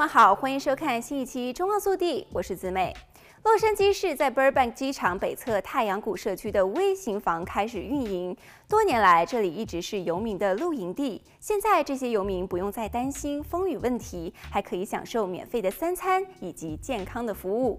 们好，欢迎收看新一期《中澳速递》，我是子美。洛杉矶市在 Burbank 机场北侧太阳谷社区的微型房开始运营，多年来这里一直是游民的露营地。现在这些游民不用再担心风雨问题，还可以享受免费的三餐以及健康的服务。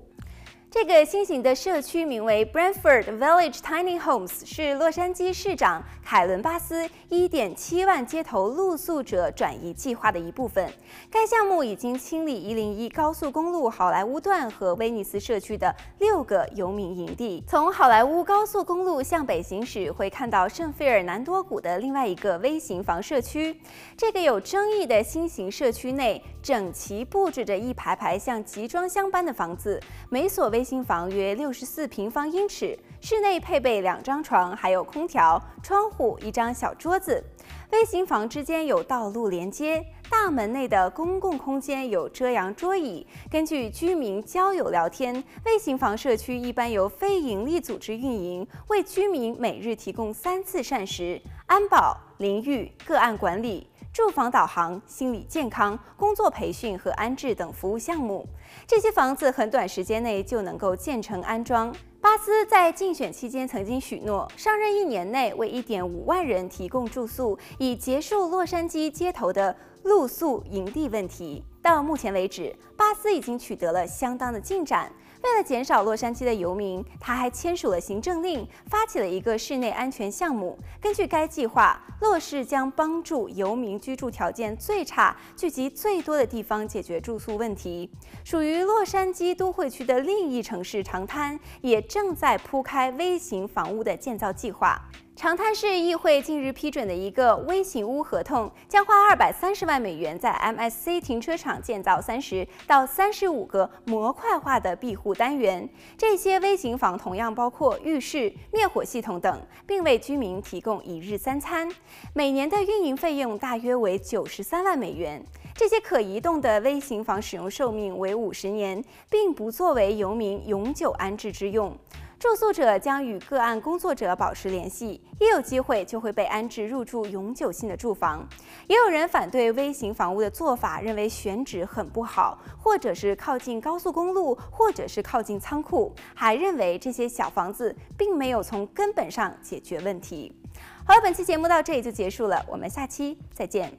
这个新型的社区名为 Brentford Village Tiny Homes，是洛杉矶市长凯伦·巴斯1.7万街头露宿者转移计划的一部分。该项目已经清理101高速公路好莱坞段和威尼斯社区的六个游民营地。从好莱坞高速公路向北行驶，会看到圣费尔南多谷的另外一个微型房社区。这个有争议的新型社区内，整齐布置着一排排像集装箱般的房子，每所微微型房约六十四平方英尺，室内配备两张床，还有空调、窗户、一张小桌子。微型房之间有道路连接，大门内的公共空间有遮阳桌椅。根据居民交友聊天，微型房社区一般由非营利组织运营，为居民每日提供三次膳食、安保、淋浴、个案管理。住房导航、心理健康、工作培训和安置等服务项目，这些房子很短时间内就能够建成安装。巴斯在竞选期间曾经许诺，上任一年内为1.5万人提供住宿，以结束洛杉矶街头的露宿营地问题。到目前为止，巴斯已经取得了相当的进展。为了减少洛杉矶的游民，他还签署了行政令，发起了一个室内安全项目。根据该计划，洛市将帮助游民居住条件最差、聚集最多的地方解决住宿问题。属于洛杉矶都会区的另一城市长滩，也正在铺开微型房屋的建造计划。长滩市议会近日批准的一个微型屋合同，将花二百三十万美元在 MSC 停车场建造三十到三十五个模块化的庇护单元。这些微型房同样包括浴室、灭火系统等，并为居民提供一日三餐。每年的运营费用大约为九十三万美元。这些可移动的微型房使用寿命为五十年，并不作为游民永久安置之用。住宿者将与个案工作者保持联系，一有机会就会被安置入住永久性的住房。也有人反对微型房屋的做法，认为选址很不好，或者是靠近高速公路，或者是靠近仓库，还认为这些小房子并没有从根本上解决问题。好了，本期节目到这里就结束了，我们下期再见。